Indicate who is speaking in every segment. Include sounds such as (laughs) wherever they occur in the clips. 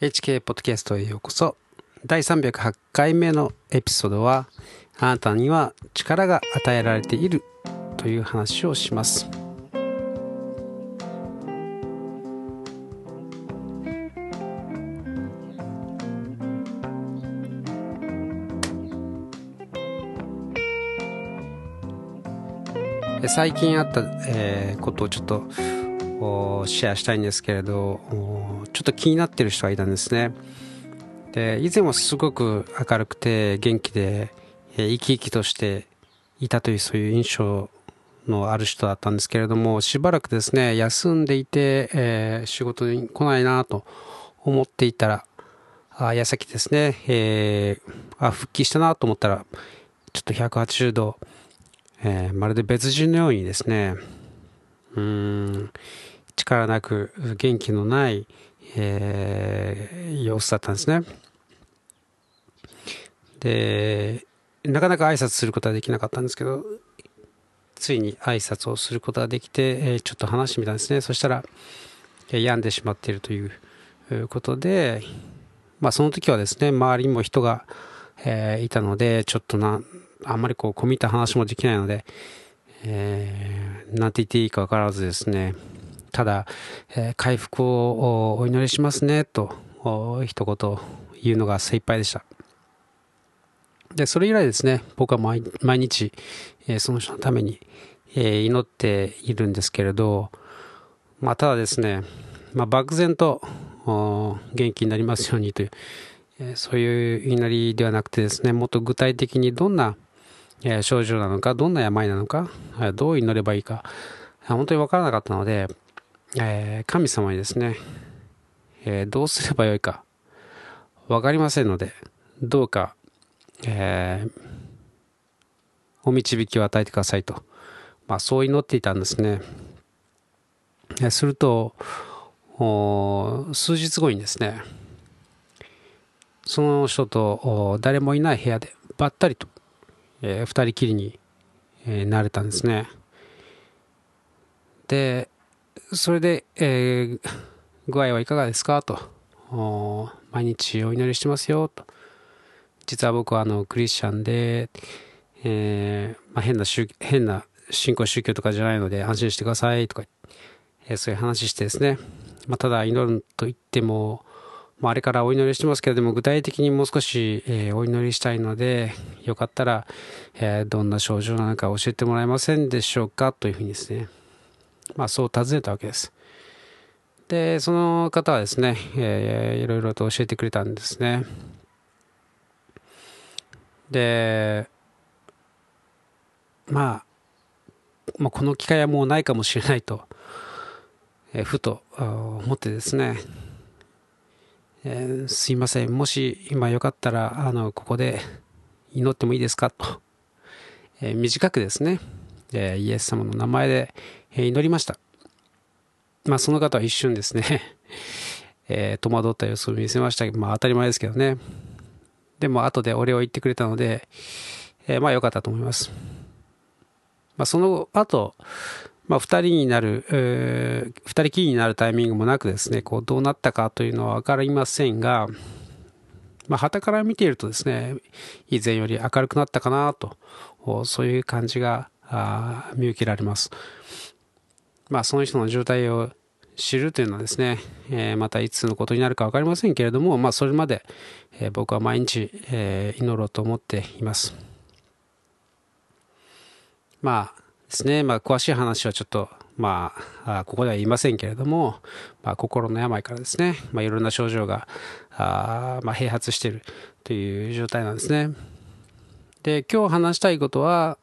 Speaker 1: HK ポッドキャストへようこそ。第308回目のエピソードはあなたには力が与えられているという話をします。最近あった、えー、ことをちょっとシェアしたいんですけれどちょっと気になってる人がいたんですね。で以前はすごく明るくて元気で、え生き生きとしていたというそういう印象のある人だったんですけれどもしばらくですね休んでいて、えー、仕事に来ないなと思っていたらあ矢先ですね、えー、あ復帰したなと思ったらちょっと180度、えー、まるで別人のようにですねうん力なく元気のない、えー、様子だったんですね。でなかなか挨拶することはできなかったんですけどついに挨拶をすることができて、えー、ちょっと話してみたんですねそしたら、えー、病んでしまっているということで、まあ、その時はですね周りにも人が、えー、いたのでちょっとなあんまりこう込みた話もできないので、えー、なんて言っていいか分からずですねただ、えー、回復をお祈りしますねと一言言うのが精一杯でした。でそれ以来ですね僕は毎日、えー、その人のために、えー、祈っているんですけれど、まあ、ただですね、まあ、漠然と元気になりますようにという、えー、そういう祈りではなくてですねもっと具体的にどんな、え症状なのかどんな病なのかどう祈ればいいか本当に分からなかったのでえー、神様にですね、えー、どうすればよいか分かりませんのでどうか、えー、お導きを与えてくださいと、まあ、そう祈っていたんですね。えすると数日後にですねその人と誰もいない部屋でばったりと、えー、二人きりに、えー、なれたんですね。でそれで、えー、具合はいかがですか？と。毎日お祈りしてますよと。実は僕はあのクリスチャンで、えーまあ、変な宗変な信仰宗教とかじゃないので安心してくださいとか、えー、そういう話してですね、まあ、ただ祈ると言っても、まあ、あれからお祈りしてますけれども具体的にもう少し、えー、お祈りしたいのでよかったら、えー、どんな症状なのか教えてもらえませんでしょうか？というふうにですねまあ、そう尋ねたわけです。で、その方はですね、えー、いろいろと教えてくれたんですね。で、まあ、まあ、この機会はもうないかもしれないと、えー、ふと思ってですね、えー、すいません、もし今よかったら、あの、ここで祈ってもいいですかと、えー、短くですね、えイエス様の名前でえ祈りました。まあ、その方は一瞬ですね (laughs) え、戸惑った様子を見せましたけど、まあ、当たり前ですけどね。でも、後でお礼を言ってくれたので、え、まあ、良かったと思います。まあ、その後、まあ、2人になる、えー、2人きりになるタイミングもなくですね、こう、どうなったかというのは分かりませんが、まあ、旗から見ているとですね、以前より明るくなったかなと、そういう感じがあ見受けられます。まあ、その人の状態を知るというのはですね、えー、またいつのことになるか分かりませんけれども、まあ、それまで、えー、僕は毎日、えー、祈ろうと思っています。まあですね、まあ、詳しい話はちょっと、まあ、あここでは言いませんけれども、まあ、心の病からですね、まあ、いろんな症状があ、まあ、併発しているという状態なんですね。で、今日話したいことは、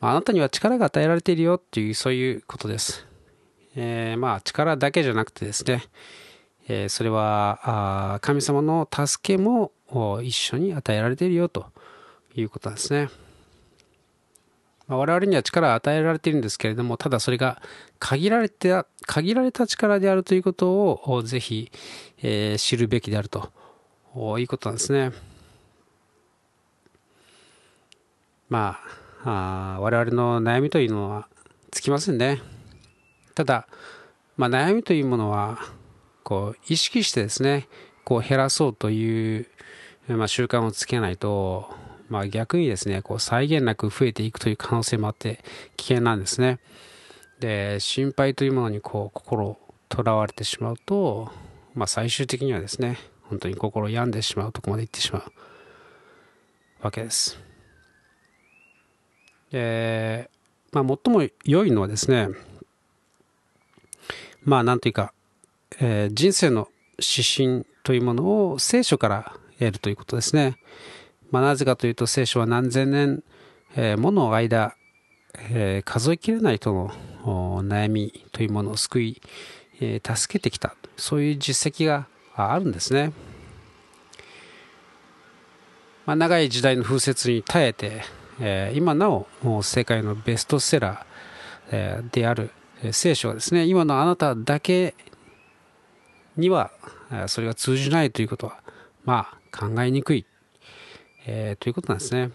Speaker 1: あなたには力が与えられているよっていう、そういうことです。えー、まあ、力だけじゃなくてですね、えー、それはあ神様の助けも一緒に与えられているよということなんですね。まあ、我々には力を与えられているんですけれども、ただそれが限られた、限られた力であるということをぜひ、えー、知るべきであるということなんですね。まあ、あ我々の悩みというのはつきませんね。ただ、まあ、悩みというものはこう意識してですねこう減らそうという、まあ、習慣をつけないと、まあ、逆にですねこう際限なく増えていくという可能性もあって危険なんですねで心配というものにこう心とらわれてしまうと、まあ、最終的にはですね本当に心を病んでしまうとこまで行ってしまうわけですで、まあ、最も良いのはですねまあなんというか、えー、人生の指針というものを聖書から得るということですね。まあ、なぜかというと聖書は何千年、えー、もの間、えー、数えきれないとの悩みというものを救い、えー、助けてきたそういう実績があるんですね。まあ、長い時代の風雪に耐えて、えー、今なお世界のベストセラー、えー、である聖書はですね今のあなただけにはそれが通じないということはまあ考えにくい、えー、ということなんですね。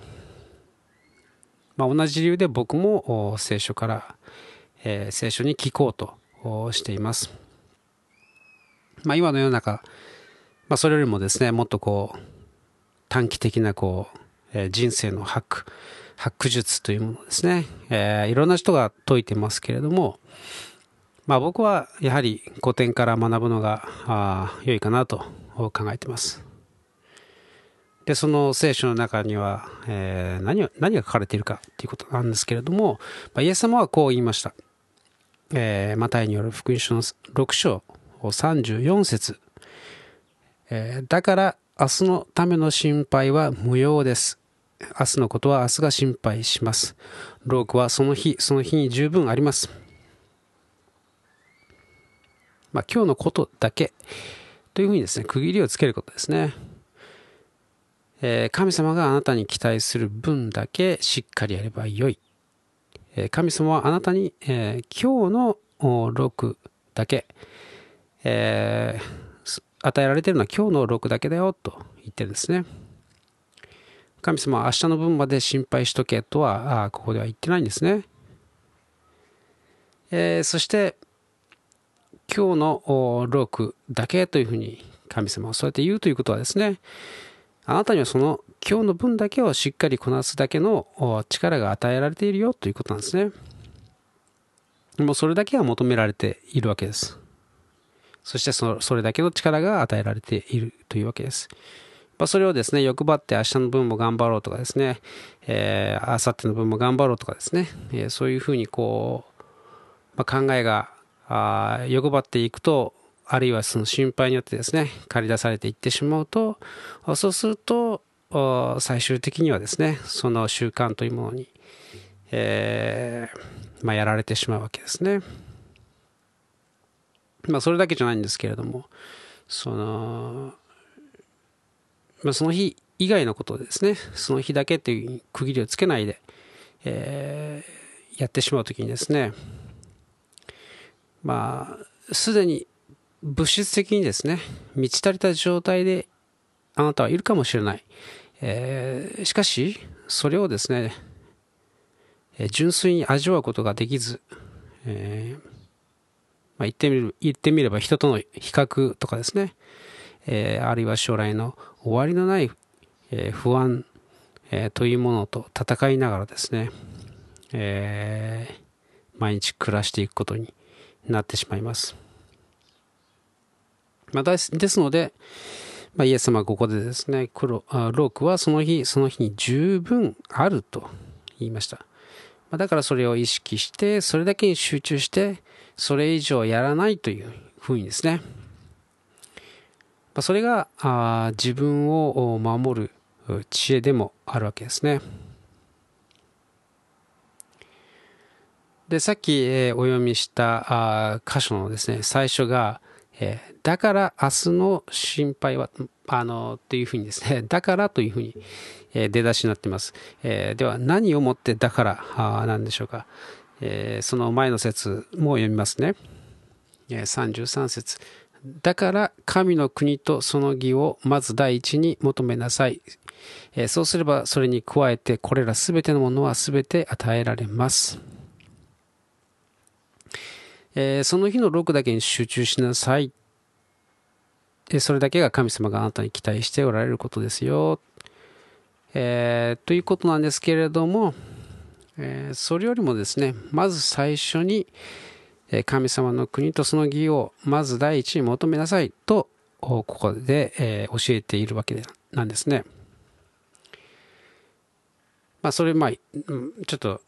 Speaker 1: まあ、同じ理由で僕も聖書から、えー、聖書に聞こうとしています。まあ、今の世の中、まあ、それよりもですねもっとこう短期的なこう、え、人生のハックハック術というものですね、えー、いろんな人が説いてますけれども、まあ、僕はやはり古典から学ぶのがあ良いかなと考えてます。でその聖書の中には、えー、何何が書かれているかということなんですけれども、まあ、イエス様はこう言いました、えー、マタイによる福音書の6章34節、えー、だから明日のための心配は無用です。明日のことは明日が心配します。労苦はその日、その日に十分あります。まあ、今日のことだけというふうにですね、区切りをつけることですね。えー、神様があなたに期待する分だけしっかりやればよい。えー、神様はあなたに、えー、今日の労苦だけ、え与えられているのは今日の労苦だけだよと言ってるんですね。神様は明日の分まで心配しとけとはあここでは言ってないんですね。えー、そして今日の労苦だけというふうに神様はそうやって言うということはですねあなたにはその今日の分だけをしっかりこなすだけの力が与えられているよということなんですね。もうそれだけは求められているわけです。そしてそそれだけの力が与えられているというわけです。まあ、それをですね、欲張って明日の分も頑張ろうとかですね、えー、明後日の分も頑張ろうとかですね、えー、そういうふうにこう、まあ、考えがあ欲張っていくと、あるいはその心配によってですね、駆り出されていってしまうと、そうすると、最終的にはですね、その習慣というものに、えー、まあ、やられてしまうわけですね。まあ、それだけじゃないんですけれども、その、まあ、その日以外のことですね、その日だけという区切りをつけないで、えー、やってしまうときにですね、まあ、すでに物質的にですね、満ち足りた状態であなたはいるかもしれない。えー、しかし、それをですね、純粋に味わうことができず、えーまあ、言ってみる言ってみれば人との比較とかですね、えー、あるいは将来の終わりのない、えー、不安、えー、というものと戦いながらですね、え、毎日暮らしていくことになってしまいます。まあ、ですので、まあ、イエス様はここでですね、ロークはその日その日に十分あると言いました。ま、だからそれを意識して、それだけに集中して、それ以上やらないというふうにですね、あそれがあ自分を守る知恵でもあるわけですね。でさっき、えー、お読みしたあ箇所のですね最初が、えー、だから明日の心配はあのっていうふうにですね (laughs) だからというふうに、えー、出だしになっています、えー、では何をもってだからあなんでしょうか、えー、その前の説も読みますね、えー、33節だから神の国とその義をまず第一に求めなさい。えそうすればそれに加えてこれらすべてのものはすべて与えられます。えその日の6だけに集中しなさい。それだけが神様があなたに期待しておられることですよ。えー、ということなんですけれども、えー、それよりもですね、まず最初に、神様の国とその義をまず第一に求めなさいと、ここで、教えているわけなんですね。まあ、それ、まあ、ちょっと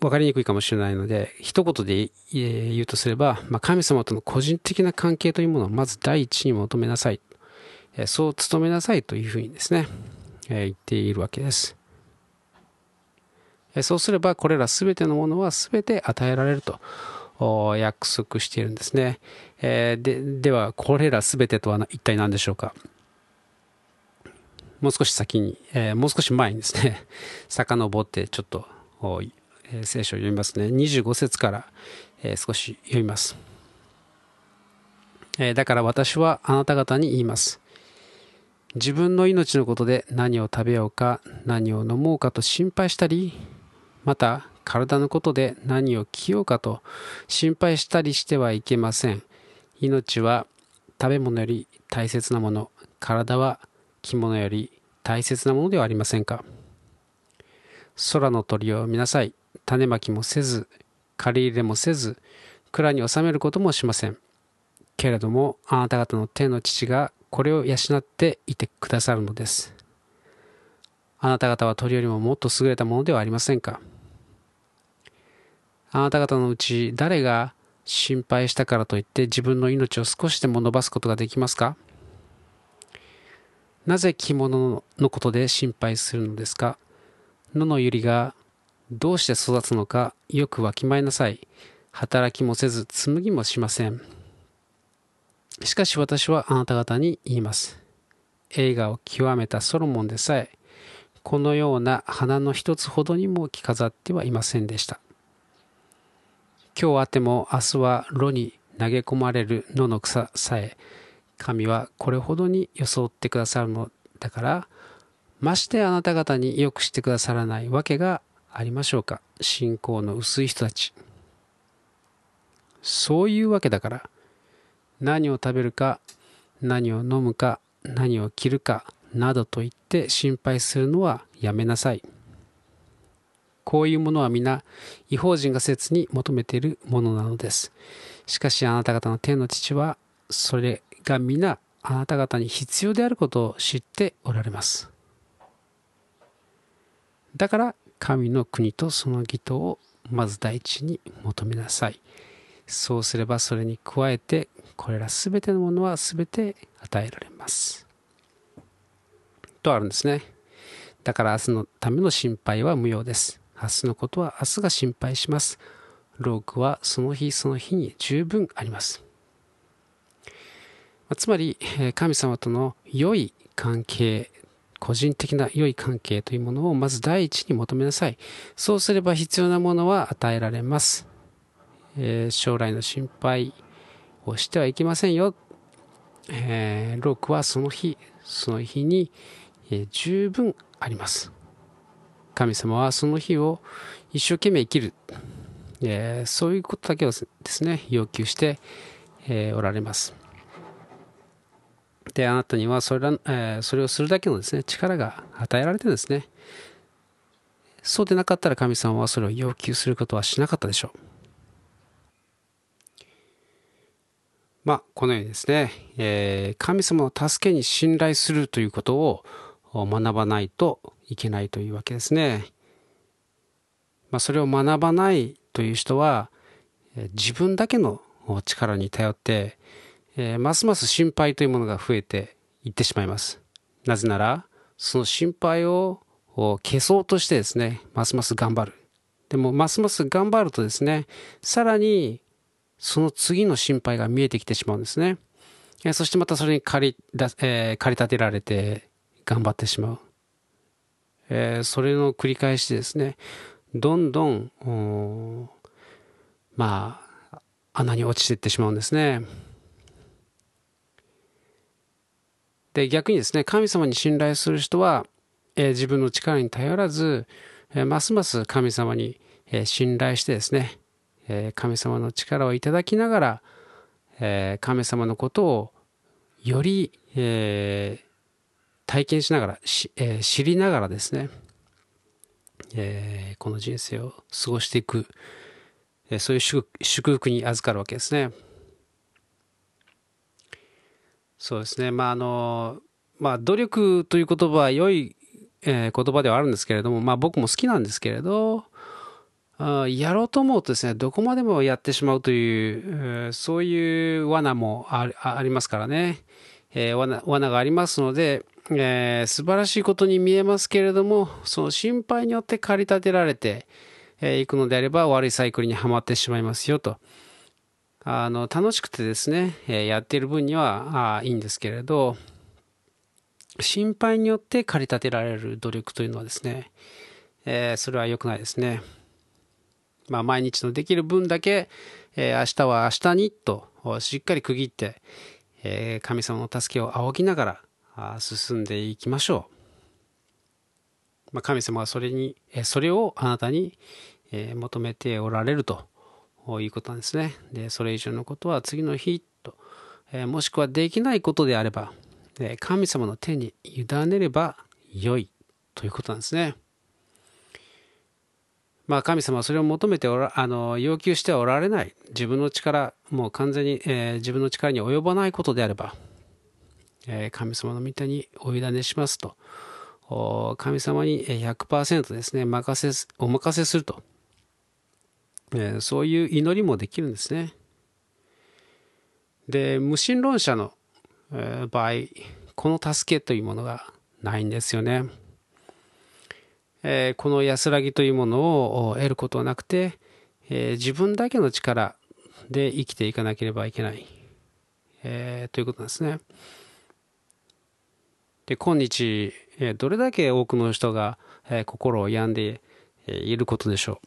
Speaker 1: 分かりにくいかもしれないので、一言で言うとすれば、ま、神様との個人的な関係というものをまず第一に求めなさい。そう努めなさいというふうにですね、言っているわけです。そうすれば、これらすべてのものはすべて与えられると約束しているんですね。えー、ででは、これらすべてとは一体何でしょうか？もう少し先に、えー、もう少し前にですね、(laughs) 遡ってちょっと、えー、聖書を読みますね。25節から、え少し読みます。えだから私はあなた方に言います。自分の命のことで何を食べようか何を飲もうかと心配したりまた体のことで何を着ようかと心配したりしてはいけません。命は食べ物より大切なもの、体は着物より大切なものではありませんか。空の鳥を見なさい。種まきもせず、借り入れもせず、蔵に収めることもしません。けれども、あなた方の天の父がこれを養っていてくださるのです。あなた方は鳥よりももっと優れたものではありませんか。あなた方のうち誰が心配したからといって自分の命を少しでも伸ばすことができますか？なぜ着物のことで心配するのですか？野の百合がどうして育つのかよくわきまえなさい。働きもせず紡ぎもしません。しかし私はあなた方に言います。映画を極めたソロモンでさえ、このような花の一つほどにも着飾ってはいませんでした。今日あっても明日は炉に投げ込まれる野の草さえ神はこれほどに装ってくださるのだからましてあなた方によくしてくださらないわけがありましょうか信仰の薄い人たちそういうわけだから何を食べるか何を飲むか何を着るかなどと言って心配するのはやめなさい。こういうものは皆違法人が切に求めているものなのです。しかしあなた方の天の父はそれが皆あなた方に必要であることを知っておられます。だから神の国とその義とをまず第一に求めなさい。そうすればそれに加えてこれら全てのものは全て与えられます。とあるんですね。だから明日のための心配は無用です。明日のことは明日が心配します。ロークはその日その日に十分あります。つまり、神様との良い関係、個人的な良い関係というものをまず第一に求めなさい。そうすれば必要なものは与えられます。えー、将来の心配をしてはいけませんよ。えー、ロークはその日、その日に、えー、十分あります。神様はその日を一生懸命生きる、えー、そういうことだけをですね要求して、えー、おられます。であなたにはそれら、えー、それをするだけのですね力が与えられてですねそうでなかったら神様はそれを要求することはしなかったでしょう。まあこのようにですね、えー、神様の助けに信頼するということを学ばないといけないというわけですね。まあ、それを学ばないという人は自分だけの力に頼って、え、ますます心配というものが増えていってしまいます。なぜならその心配を消そうとしてですねますます頑張る。でもますます頑張るとですねさらにその次の心配が見えてきてしまうんですね。そしてまたそれに駆り、えー、駆り立てられて頑張ってしまう。えー、それの繰り返しですね、どんどん、まあ、穴に落ちていってしまうんですね。で、逆にですね、神様に信頼する人は、えー、自分の力に頼らず、えー、ますます神様に、えー、信頼してですね、え神様の力をいただきながら、え神様のことをより、えー、体験しながら、えー、知りながらですね、えー、この人生を過ごしていく、えそういう祝福に預かるわけですね。そうですね。まあ、あの、まあ、努力という言葉は良い、えー、言葉ではあるんですけれども、まあ、僕も好きなんですけれど、あやろうと思うとですね、どこまでもやってしまうという、えー、そういう罠もありますからね、えー、罠罠がありますので、えー、素晴らしいことに見えますけれども、その心配によって駆り立てられてい、えー、くのであれば悪いサイクルにはまってしまいますよと。あの、楽しくてですね、え、やっている分にはあいいんですけれど、心配によって駆り立てられる努力というのはですね、えー、それは良くないですね。まあ、毎日のできる分だけ、えー、明日は明日にとしっかり区切って、えー、神様の助けを仰ぎながら進んでいきましょう。まあ、神様はそれに、それをあなたに求めておられるということなんですね。で、それ以上のことは次の日と、もしくはできないことであれば、神様の手に委ねれば良いということなんですね。まあ、神様はそれを求めておらあの要求してはおられない自分の力もう完全に、えー、自分の力に及ばないことであれば、え、神様の御手にお委ねしますと神様に100%ですね任せお任せすると、え、そういう祈りもできるんですねで無神論者の、え場合この助けというものがないんですよね。えこの安らぎというものを得ることはなくて、え自分だけの力で生きていかなければいけない、えということなんですね。で今日、えどれだけ多くの人が、え心を病んでいることでしょ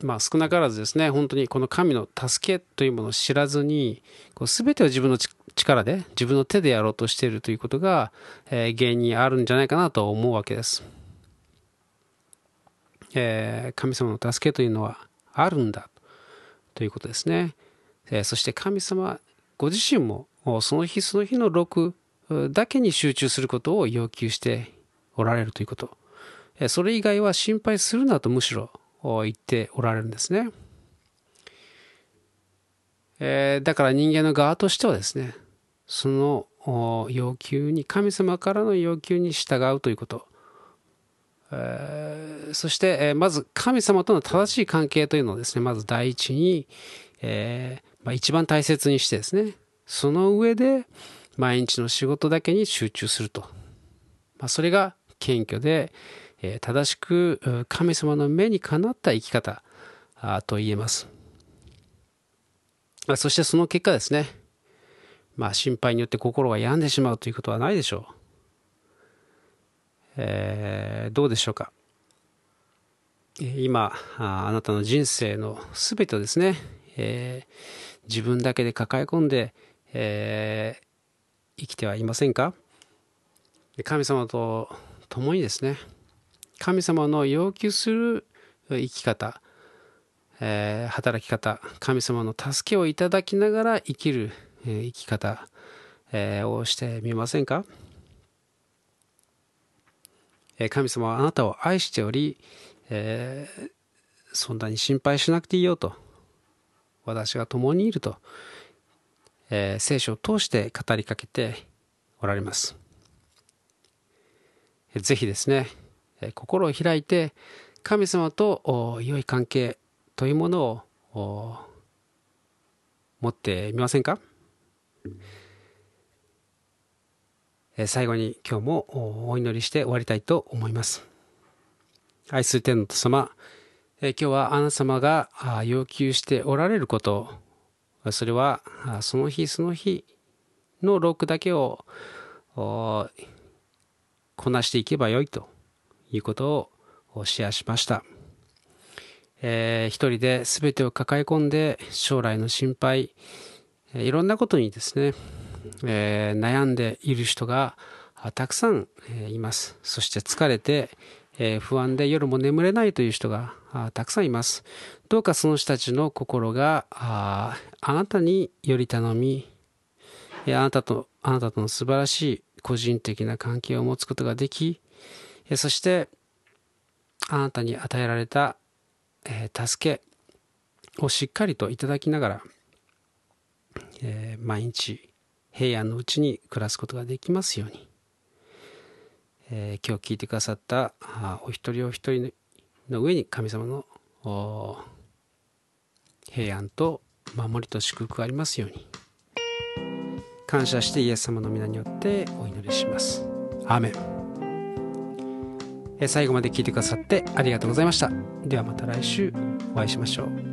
Speaker 1: う。まあ、少なからずですね、本当にこの神の助けというものを知らずに、こう全てを自分の力で、自分の手でやろうとしているということが、え原因にあるんじゃないかなと思うわけです。え、神様の助けというのはあるんだということですね。え、そして神様ご自身もその日その日の6だけに集中することを要求しておられるということ。それ以外は心配するなとむしろ言っておられるんですね。えー、だから人間の側としてはですね、その要求に、神様からの要求に従うということ。えー、そして、えー、まず神様との正しい関係というのをですね、まず第一に、えーまあ、一番大切にしてですね、その上で毎日の仕事だけに集中すると。まあ、それが謙虚で、えー、正しく神様の目にかなった生き方と言えます。ま、そしてその結果ですね、まあ、心配によって心が病んでしまうということはないでしょう。えー、どうでしょうか今あなたの人生の全てをですね、えー、自分だけで抱え込んで、えー、生きてはいませんか？神様と共にですね神様の要求する生き方、えー、働き方神様の助けをいただきながら生きる、え、生き方、えー、をしてみませんか？神様はあなたを愛しており、えー、そんなに心配しなくていいよと私が共にいると、えー、聖書を通して語りかけておられますぜひですね心を開いて神様と良い関係というものを持ってみませんか？最後に今日もお祈りして終わりたいと思います。愛する天の様、今日はあなた様が要求しておられること、それはその日その日のロックだけをこなしていけばよいということをシェアしました。えー、一人で全てを抱え込んで将来の心配、いろんなことにですね、えー、悩んでいる人がたくさんいます。そして疲れて、え、不安で夜も眠れないという人がたくさんいます。どうかその人たちの心があなたにより頼み、あなたとあなたとの素晴らしい個人的な関係を持つことができそしてあなたに与えられた助けをしっかりといただきながら毎日平安のうちに暮らすことができますように今日聞いてくださったお一人お一人の上に神様の平安と守りと祝福がありますように。感謝してイエス様の皆によってお祈りします。アーメン。最後まで聞いてくださってありがとうございました。ではまた来週お会いしましょう。